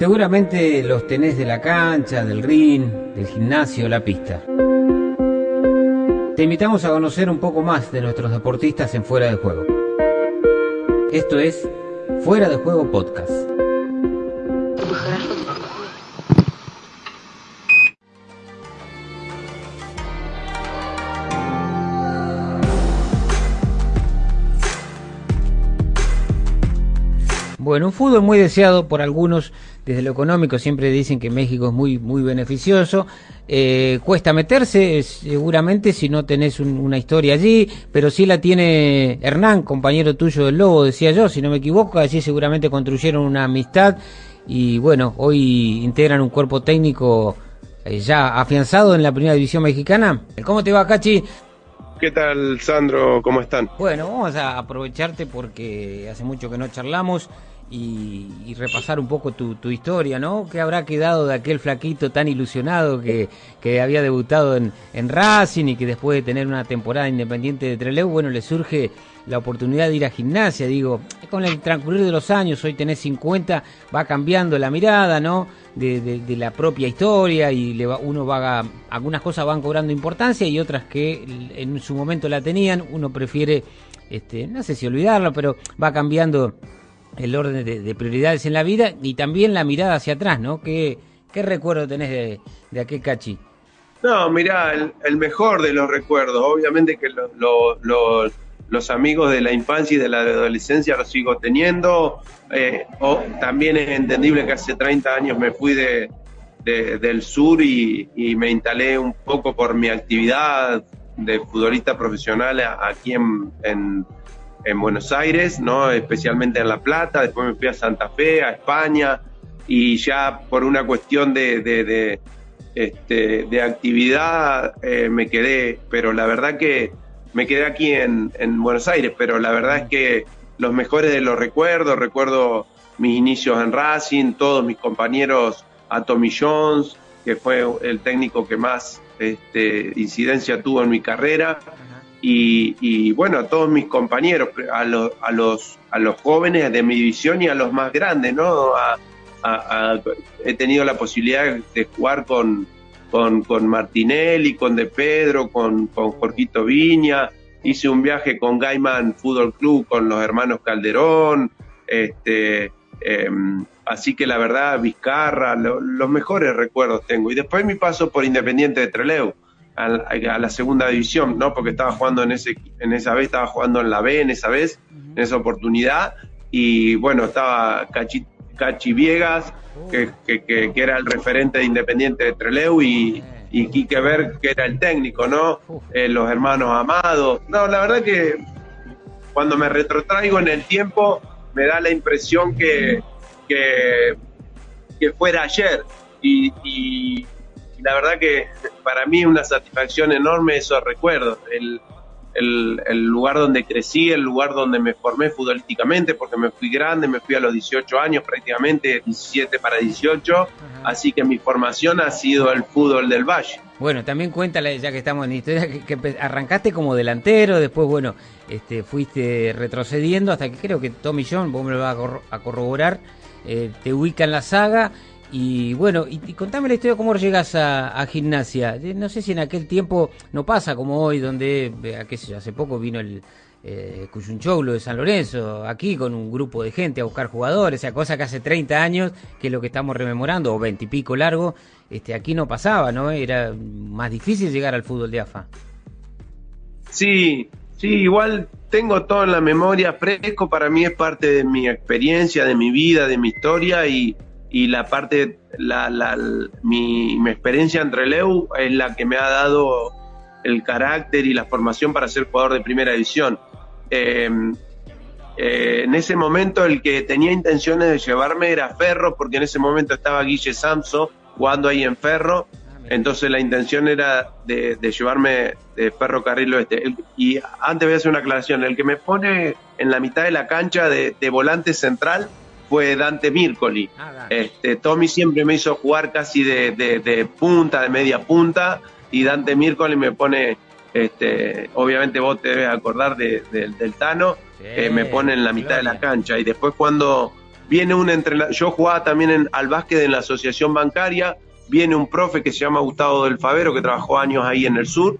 Seguramente los tenés de la cancha, del ring, del gimnasio, la pista. Te invitamos a conocer un poco más de nuestros deportistas en Fuera de Juego. Esto es Fuera de Juego Podcast. Bueno, un fútbol muy deseado por algunos desde lo económico, siempre dicen que México es muy, muy beneficioso. Eh, cuesta meterse, seguramente, si no tenés una historia allí, pero sí la tiene Hernán, compañero tuyo del Lobo, decía yo, si no me equivoco, allí seguramente construyeron una amistad y bueno, hoy integran un cuerpo técnico eh, ya afianzado en la primera división mexicana. ¿Cómo te va, Cachi? ¿Qué tal, Sandro? ¿Cómo están? Bueno, vamos a aprovecharte porque hace mucho que no charlamos y, repasar un poco tu, historia, ¿no? ¿Qué habrá quedado de aquel flaquito tan ilusionado que, había debutado en, Racing y que después de tener una temporada independiente de Trelew, bueno, le surge la oportunidad de ir a gimnasia, digo, con el transcurrir de los años, hoy tenés 50, va cambiando la mirada, ¿no? De, de, la propia historia y le va, uno va, algunas cosas van cobrando importancia y otras que en su momento la tenían, uno prefiere, este, no sé si olvidarlo, pero va cambiando el orden de, prioridades en la vida y también la mirada hacia atrás, ¿no? ¿Qué, qué recuerdo tenés de, de aquel cachi? No, mirá, el, mejor de los recuerdos, obviamente que los amigos de la infancia y de la adolescencia los sigo teniendo. Eh, también es entendible que hace 30 años me fui de, del sur y, me instalé un poco por mi actividad de futbolista profesional aquí en Buenos Aires, ¿no? especialmente en La Plata, después me fui a Santa Fe, a España, y ya por una cuestión de, de, este, de actividad eh, me quedé, pero la verdad que me quedé aquí en, en, Buenos Aires, pero la verdad es que los mejores de los recuerdos, recuerdo mis inicios en Racing, todos mis compañeros, a Tommy Jones, que fue el técnico que más este, incidencia tuvo en mi carrera, y, bueno, a todos mis compañeros, a, los, a, los, a los jóvenes de mi división y a los más grandes, ¿no? he tenido la posibilidad de jugar con, con, con Martinelli, con De Pedro, con, con Jorgito Viña, hice un viaje con Gaiman Fútbol Club, con los hermanos Calderón, este, em, así que la verdad, Vizcarra, los mejores recuerdos tengo. Y después mi paso por Independiente de Treleu a, la segunda división, ¿no? Porque estaba jugando en ese en esa vez, estaba jugando en la B en esa vez, en esa oportunidad. Y bueno, estaba Cachi, Cachi Viegas, que, que, era el referente de Independiente de Treleu, y, y Quique Ver, que era el técnico, ¿no? Eh, los hermanos Amados. No, la verdad que cuando me retrotraigo en el tiempo, me da la impresión que, que, que fuera ayer. y la verdad que para mí una satisfacción enorme esos recuerdos, el, el, lugar donde crecí, el lugar donde me formé futbolísticamente, porque me fui grande, me fui a los 18 años prácticamente, 17 para 18, así que mi formación ha sido el fútbol del Valle. Bueno, también cuéntale, ya que estamos en historia, que, arrancaste como delantero, después, bueno, este, fuiste retrocediendo hasta que creo que Tommy John, vos me lo vas a, corroborar, eh, te ubica en la saga y bueno, y, contame la historia cómo llegas a, gimnasia. Eh, no sé si en aquel tiempo no pasa como hoy, donde, eh, qué sé hace poco vino el eh, de San Lorenzo, aquí con un grupo de gente a buscar jugadores, o sea, cosa que hace 30 años, que es lo que estamos rememorando, o 20 y pico largo, este, aquí no pasaba, ¿no? Era más difícil llegar al fútbol de AFA. Sí, sí, igual tengo todo en la memoria fresco, para mí es parte de mi experiencia, de mi vida, de mi historia y y la parte, la, la, mi, mi, experiencia entre Leu es la que me ha dado el carácter y la formación para ser jugador de primera división. Em, eh, en ese momento el que tenía intenciones de llevarme era Ferro, porque en ese momento estaba Guille Samso jugando ahí en Ferro, entonces la intención era de, llevarme de Ferro Carril Oeste. y antes voy a hacer una aclaración, el que me pone en la mitad de la cancha de, de volante central fue Dante Mircoli. Ah, este, Tommy siempre me hizo jugar casi de, punta, de media punta, y Dante Mircoli me pone, este, obviamente vos te debes acordar del Tano, me pone en la mitad de la cancha. Y después cuando viene un entrenador, yo jugaba también en, al básquet en la asociación bancaria, viene un profe que se llama Gustavo del Favero, que trabajó años ahí en el sur,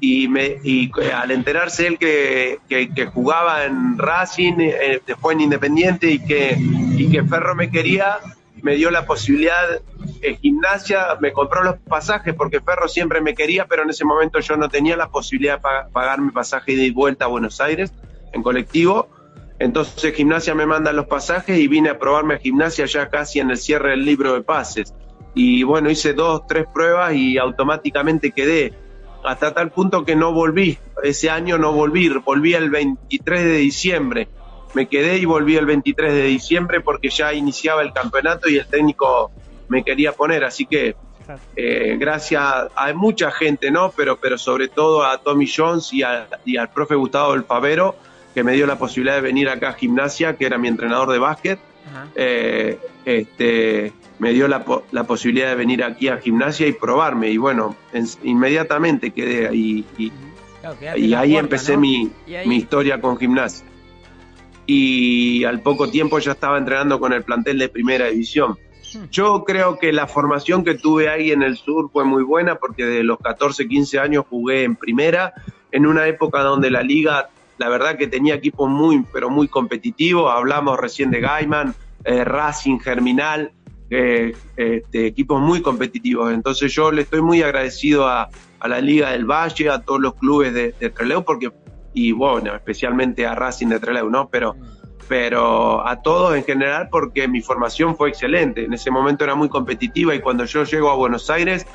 y, al enterarse él que, que, jugaba en Racing, eh, después en Independiente y que, y que Ferro me quería, me dio la posibilidad en gimnasia, me compró los pasajes porque Ferro siempre me quería, pero en ese momento yo no tenía la posibilidad de pagar mi pasaje de vuelta a Buenos Aires en colectivo. Entonces gimnasia me manda los pasajes y vine a probarme a gimnasia ya casi en el cierre del libro de pases. Y bueno, hice dos, tres pruebas y automáticamente quedé hasta tal punto que no volví. Ese año no volví, volví el 23 de diciembre. Me quedé y volví el 23 de diciembre porque ya iniciaba el campeonato y el técnico me quería poner. Así que eh, gracias a mucha gente, ¿no? Pero, pero sobre todo a Tommy Jones y, y al profe Gustavo del Favero, que me dio la posibilidad de venir acá a gimnasia, que era mi entrenador de básquet. Eh, este, me dio la, la, posibilidad de venir aquí a gimnasia y probarme. Y bueno, inmediatamente quedé ahí. Y, y ahí empecé mi, mi historia con gimnasia. Y al poco tiempo ya estaba entrenando con el plantel de primera división. Hmm. Yo creo que la formación que tuve ahí en el sur fue muy buena porque de los 14, 15 años jugué en primera, en una época donde la liga, la verdad que tenía equipos muy, pero muy competitivos. Hablamos recién de Gaiman, eh, Racing, Germinal, eh, este, equipos muy competitivos. Entonces yo le estoy muy agradecido a, la Liga del Valle, a todos los clubes de, de, Treleu, porque, y bueno, especialmente a Racing de Treleu, ¿no? Pero, pero a todos en general porque mi formación fue excelente. En ese momento era muy competitiva y cuando yo llego a Buenos Aires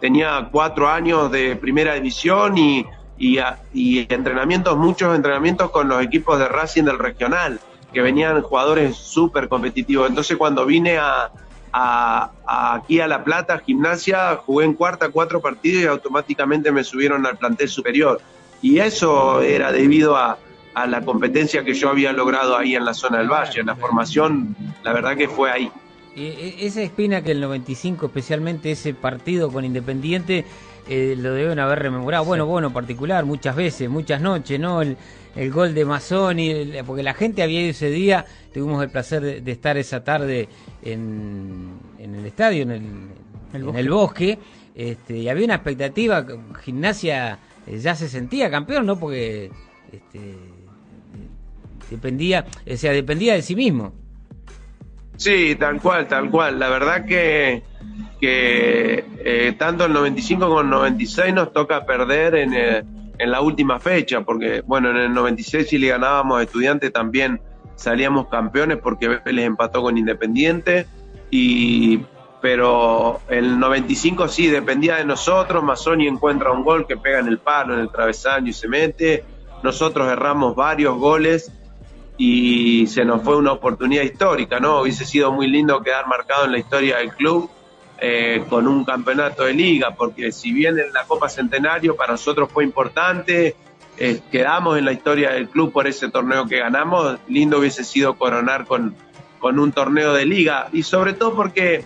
tenía cuatro años de primera división y, y, y entrenamientos, muchos entrenamientos con los equipos de Racing del regional, que venían jugadores súper competitivos. Entonces cuando vine a, aquí a La Plata, gimnasia, jugué en cuarta cuatro partidos y automáticamente me subieron al plantel superior. Y eso era debido a, la competencia que yo había logrado ahí en la zona del Valle. La formación, la verdad que fue ahí. Y esa espina que el 95, especialmente ese partido con Independiente, eh, lo deben haber rememorado. Bueno, bueno, particular, muchas veces, muchas noches, ¿no? El, gol de Mazzoni, porque la gente había ido ese día, tuvimos el placer de, estar esa tarde en, el estadio, en el, en el bosque, este, y había una expectativa, gimnasia eh, ya se sentía campeón, ¿no? Porque este, dependía, o sea, dependía de sí mismo. Sí, tal cual, tal cual. La verdad que que eh, tanto el 95 como el 96 nos toca perder en, eh, en la última fecha, porque bueno, en el 96 si le ganábamos a estudiantes también salíamos campeones porque Vélez empató con Independiente, y, pero el 95 sí dependía de nosotros, Mazzoni encuentra un gol que pega en el palo, en el travesaño y se mete, nosotros erramos varios goles y se nos fue una oportunidad histórica, ¿no? Hubiese sido muy lindo quedar marcado en la historia del club eh, con un campeonato de liga, porque si bien en la Copa Centenario para nosotros fue importante, eh, quedamos en la historia del club por ese torneo que ganamos, lindo hubiese sido coronar con, con un torneo de liga y sobre todo porque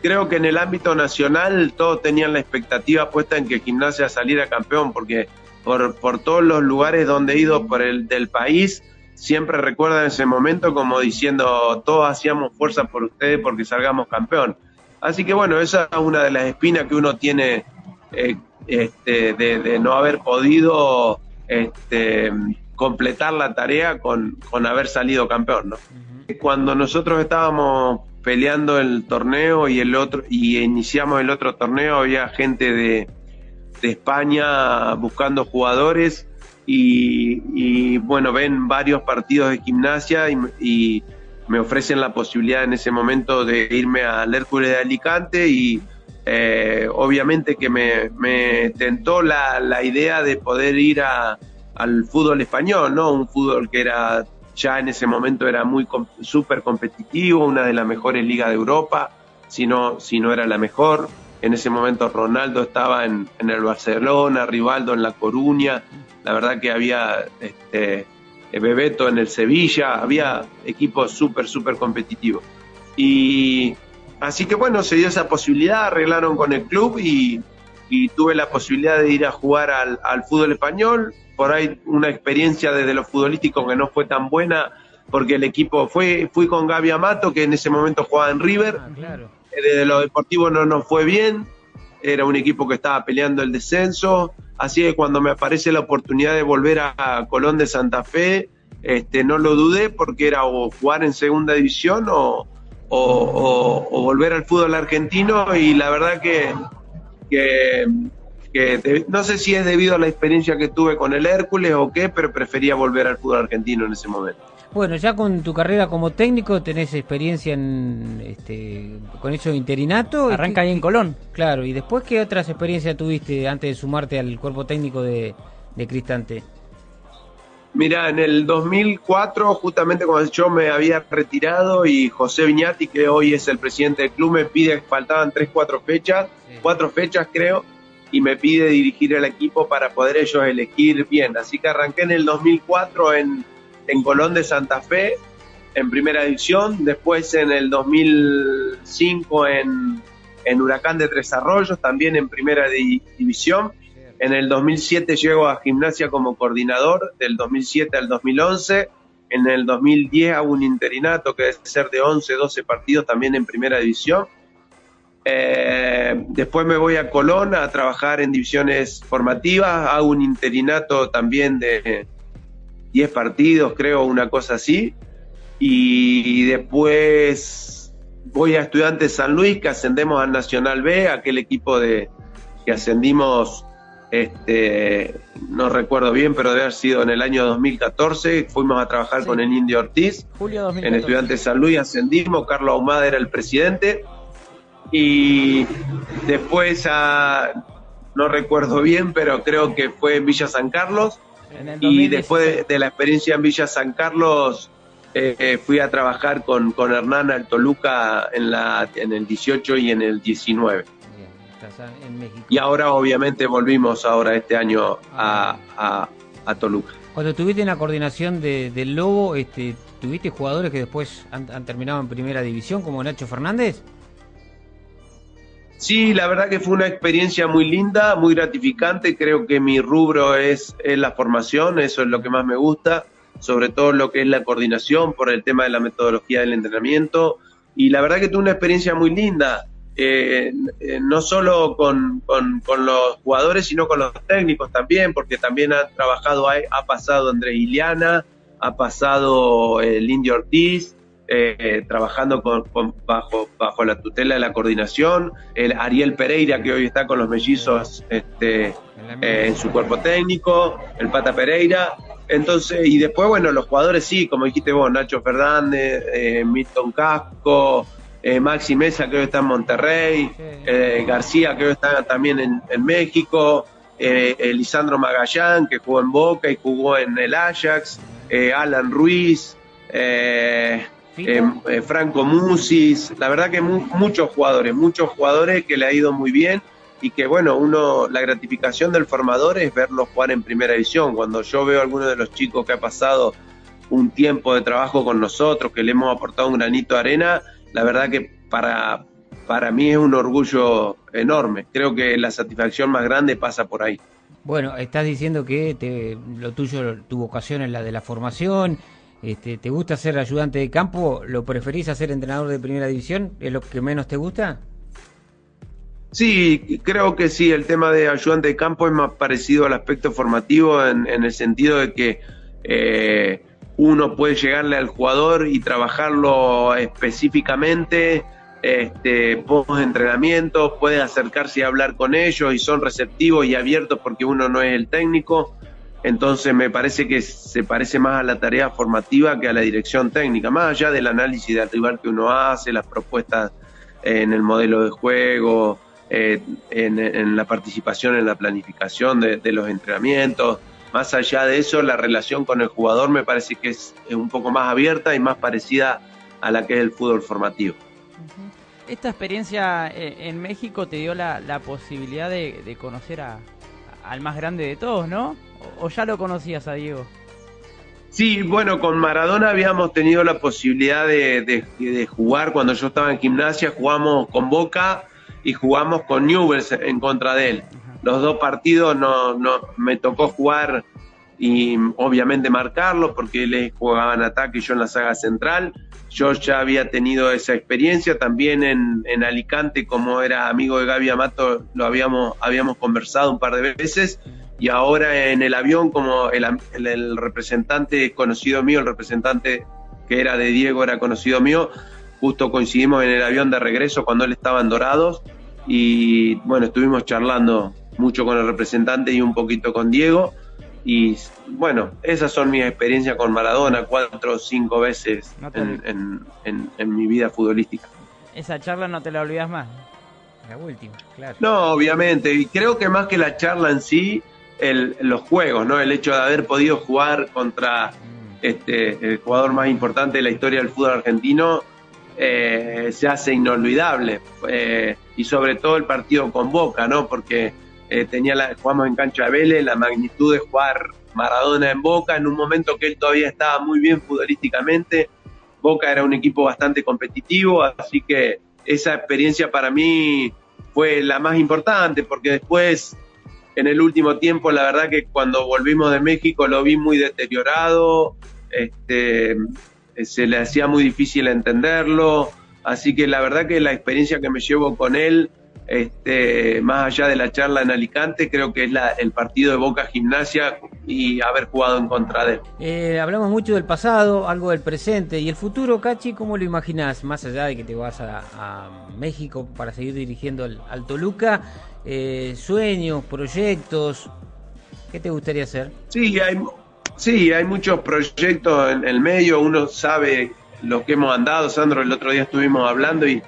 creo que en el ámbito nacional todos tenían la expectativa puesta en que Gimnasia saliera campeón, porque por, por todos los lugares donde he ido por el del país, siempre recuerdan ese momento como diciendo todos hacíamos fuerza por ustedes porque salgamos campeón. Así que bueno, esa es una de las espinas que uno tiene eh, este, de, no haber podido este, completar la tarea con, con haber salido campeón. ¿no? Cuando nosotros estábamos peleando el torneo y el otro y iniciamos el otro torneo había gente de, de España buscando jugadores y, y, bueno ven varios partidos de gimnasia y me ofrecen la posibilidad en ese momento de irme al Hércules de Alicante y eh, obviamente que me, tentó la, la, idea de poder ir a, al fútbol español, ¿no? Un fútbol que era ya en ese momento era muy súper competitivo, una de las mejores ligas de Europa, si no, era la mejor. En ese momento Ronaldo estaba en, en el Barcelona, Rivaldo en La Coruña. La verdad que había este, Bebeto en el Sevilla, había equipos súper, súper competitivos. Y así que bueno, se dio esa posibilidad, arreglaron con el club y, tuve la posibilidad de ir a jugar al, fútbol español. Por ahí una experiencia desde lo futbolístico que no fue tan buena porque el equipo fue, fui con Gaby Amato, que en ese momento jugaba en River. Ah, eh, Desde lo deportivo no nos fue bien, era un equipo que estaba peleando el descenso, así que cuando me aparece la oportunidad de volver a, Colón de Santa Fe, este, no lo dudé porque era o jugar en segunda división o, o, volver al fútbol argentino y la verdad que, que, no sé si es debido a la experiencia que tuve con el Hércules o qué, pero prefería volver al fútbol argentino en ese momento. Bueno, ya con tu carrera como técnico tenés experiencia en este, con eso de interinato. Arranca ahí en Colón. Claro, y después, ¿qué otras experiencias tuviste antes de sumarte al cuerpo técnico de, de Cristante? Mira, en el 2004, justamente cuando yo me había retirado y José Viñati, que hoy es el presidente del club, me pide que faltaban tres, cuatro fechas, cuatro fechas creo, y me pide dirigir el equipo para poder ellos elegir bien. Así que arranqué en el 2004 en, en Colón de Santa Fe, en primera división, después en el 2005 en, en Huracán de Tres Arroyos, también en primera división en el 2007 llego a gimnasia como coordinador, del 2007 al 2011. En el 2010 hago un interinato que debe ser de 11, 12 partidos también en primera división. Eh, después me voy a Colón a trabajar en divisiones formativas, hago un interinato también de 10 partidos, creo, una cosa así. Y después voy a Estudiantes San Luis, que ascendemos al Nacional B, aquel equipo de que ascendimos este, no recuerdo bien, pero debe haber sido en el año 2014. Fuimos a trabajar con el Indio Ortiz en Estudiantes San Luis, ascendimos. Carlos Ahumada era el presidente. Y después, no recuerdo bien, pero creo que fue en Villa San Carlos. Y después de, la experiencia en Villa San Carlos, eh, eh, fui a trabajar con, con Hernán Altoluca en, la, en el 18 y en el 19 en México. Y ahora obviamente volvimos ahora este año a, a, Toluca. Cuando estuviste en la coordinación de, del Lobo, este, ¿tuviste jugadores que después han, terminado en primera división como Nacho Fernández? Sí, la verdad que fue una experiencia muy linda, muy gratificante. Creo que mi rubro es, es, la formación, eso es lo que más me gusta, sobre todo lo que es la coordinación por el tema de la metodología del entrenamiento. Y la verdad que tuve una experiencia muy linda. Eh, eh, no solo con, los jugadores, sino con los técnicos también, porque también ha trabajado, ha, pasado Andrés Iliana, ha pasado eh, Indio Ortiz, trabajando con, bajo, bajo la tutela de la coordinación, el Ariel Pereira, que hoy está con los mellizos este, en su cuerpo técnico, el Pata Pereira. Entonces, y después, bueno, los jugadores sí, como dijiste vos, Nacho Fernández, Milton Casco, eh, Maxi Mesa que está en Monterrey, eh, García que está también en, México, eh, Lisandro Magallán que jugó en Boca y jugó en el Ajax, eh, Alan Ruiz, Franco Musis, la verdad que muchos jugadores, muchos jugadores que le ha ido muy bien y que bueno, uno, la gratificación del formador es verlos jugar en primera división. Cuando yo veo a alguno de los chicos que ha pasado un tiempo de trabajo con nosotros, que le hemos aportado un granito de arena, la verdad que para, para mí es un orgullo enorme. Creo que la satisfacción más grande pasa por ahí. Bueno, estás diciendo que te, lo tuyo, tu vocación es la de la formación, este, ¿te gusta ser ayudante de campo? ¿Lo preferís hacer entrenador de primera división? ¿Es lo que menos te gusta? Sí, creo que sí, el tema de ayudante de campo es más parecido al aspecto formativo en, el sentido de que eh, uno puede llegarle al jugador y trabajarlo específicamente, este, post entrenamiento, puede acercarse y hablar con ellos y son receptivos y abiertos porque uno no es el técnico. Entonces me parece que se parece más a la tarea formativa que a la dirección técnica, más allá del análisis del rival que uno hace, las propuestas en el modelo de juego, eh, en, la participación en la planificación de los entrenamientos más allá de eso, la relación con el jugador me parece que es, un poco más abierta y más parecida a la que es el fútbol formativo. Esta experiencia eh, en México te dio la, posibilidad de, conocer a, al más grande de todos, ¿no? ¿O, ya lo conocías a Diego? Sí, bueno, con Maradona habíamos tenido la posibilidad de, jugar cuando yo estaba en gimnasia, jugamos con Boca y jugamos con Newell's en contra de él los dos partidos no, no me tocó jugar y obviamente marcarlo porque él jugaba en ataque y yo en la saga central. Yo ya había tenido esa experiencia. También en, en Alicante, como era amigo de Gaby Amato, lo habíamos, habíamos conversado un par de veces. Y ahora en el avión como el, el, representante conocido mío, el representante que era de Diego era conocido mío, justo coincidimos en el avión de regreso cuando él estaba en Dorados. Y bueno, estuvimos charlando mucho con el representante y un poquito con Diego y bueno, esas son mis experiencias con Maradona, cuatro o cinco veces en, en, mi vida futbolística. Esa charla no te la olvidas más. La última, claro. No, obviamente, y creo que más que la charla en sí, el, los juegos, ¿no? El hecho de haber podido jugar contra este, el jugador más importante de la historia del fútbol argentino eh, se hace inolvidable. Eh, y sobre todo el partido con Boca, ¿no? Porque eh, tenía la, jugamos en cancha de Vélez, la magnitud de jugar Maradona en Boca, en un momento que él todavía estaba muy bien futbolísticamente. Boca era un equipo bastante competitivo, así que esa experiencia para mí fue la más importante, porque después en el último tiempo, la verdad que cuando volvimos de México lo vi muy deteriorado, este, se le hacía muy difícil entenderlo, así que la verdad que la experiencia que me llevo con él, este, más allá de la charla en Alicante, creo que es la, el partido de Boca Gimnasia y haber jugado en contra de él. Eh, hablamos mucho del pasado, algo del presente y el futuro, Cachi, ¿cómo lo imaginas? Más allá de que te vas a, México para seguir dirigiendo al, al Toluca, eh, sueños, proyectos. ¿Qué te gustaría hacer? Sí, hay, sí, hay muchos proyectos en el medio. Uno sabe lo que hemos andado. Sandro, el otro día estuvimos hablando y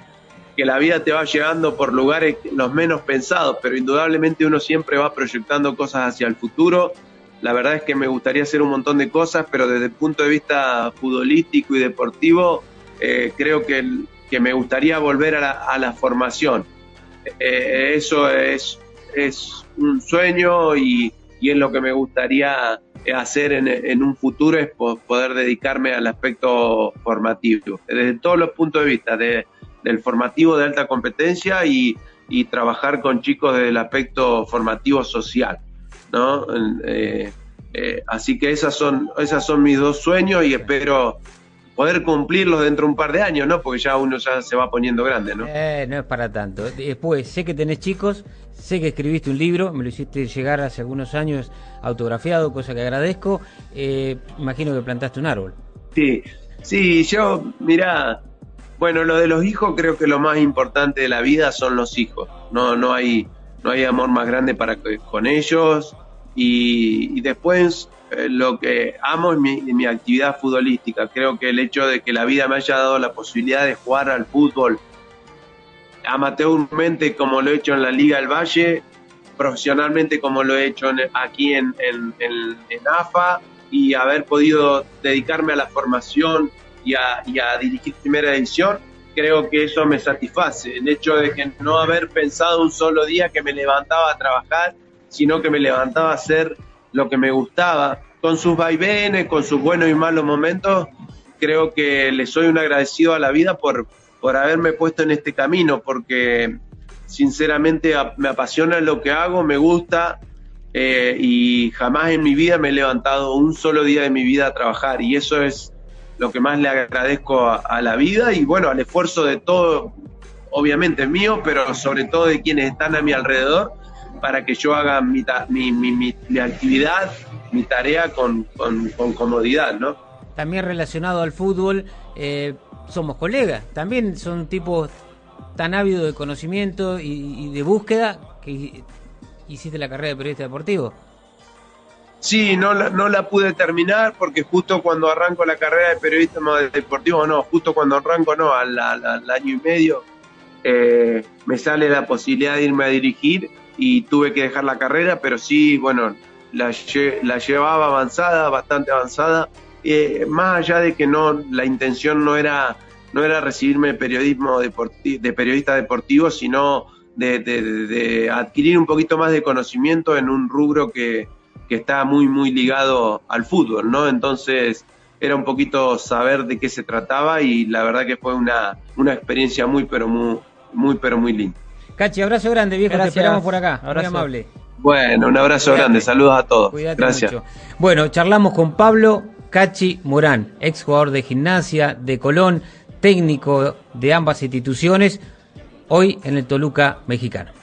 que la vida te va llegando por lugares los menos pensados, pero indudablemente uno siempre va proyectando cosas hacia el futuro. La verdad es que me gustaría hacer un montón de cosas, pero desde el punto de vista futbolístico y deportivo, eh, creo que, que, me gustaría volver a la, formación eh, eso es, es un sueño y, es lo que me gustaría hacer en, un futuro, es poder dedicarme al aspecto formativo, desde todos los puntos de vista, del formativo de alta competencia y, trabajar con chicos desde el aspecto formativo social. ¿no? Eh, eh, así que esas son, esas son mis dos sueños y espero poder cumplirlos dentro de un par de años, ¿no? Porque ya uno ya se va poniendo grande, ¿no? Eh, no es para tanto. Después, sé que tenés chicos, sé que escribiste un libro, me lo hiciste llegar hace algunos años autografiado, cosa que agradezco. Eh, imagino que plantaste un árbol. Sí, sí, yo, mira, bueno, lo de los hijos creo que lo más importante de la vida son los hijos. No, no hay, no hay amor más grande para con ellos. Y, después eh, lo que amo es mi, actividad futbolística. Creo que el hecho de que la vida me haya dado la posibilidad de jugar al fútbol amateurmente como lo he hecho en la Liga del Valle, profesionalmente como lo he hecho aquí en, AFA y haber podido dedicarme a la formación y a, dirigir primera edición, creo que eso me satisface. El hecho de que no haber pensado un solo día que me levantaba a trabajar, sino que me levantaba a hacer lo que me gustaba, con sus vaivenes, con sus buenos y malos momentos, creo que le soy un agradecido a la vida por, por haberme puesto en este camino, porque sinceramente me apasiona lo que hago, me gusta eh, y jamás en mi vida me he levantado un solo día de mi vida a trabajar y eso es lo que más le agradezco a, la vida y bueno, al esfuerzo de todo, obviamente mío, pero sobre todo de quienes están a mi alrededor para que yo haga mi, mi, actividad, mi tarea con, comodidad, ¿no? También relacionado al fútbol, eh, somos colegas, también son tipos tan ávidos de conocimiento y, de búsqueda que hiciste la carrera de periodista deportivo. Sí, no la, no la pude terminar porque justo cuando arranco la carrera de periodista deportivo, no, justo cuando arranco, no, al, año y medio, eh, me sale la posibilidad de irme a dirigir y tuve que dejar la carrera, pero sí, bueno, la, llevaba avanzada, bastante avanzada, eh, más allá de que no, la intención no era, no era recibirme periodismo de periodista deportivo, sino de, adquirir un poquito más de conocimiento en un rubro que, que está muy, muy ligado al fútbol, ¿no? Entonces era un poquito saber de qué se trataba y la verdad que fue una, una experiencia muy, pero muy, muy, pero muy linda. Cachi, abrazo grande, viejo. Te esperamos por acá. Muy amable. Bueno, un abrazo grande, saludos a todos. Gracias. Bueno, charlamos con Pablo Cachi Morán, ex jugador de gimnasia, de Colón, técnico de ambas instituciones, hoy en el Toluca mexicano.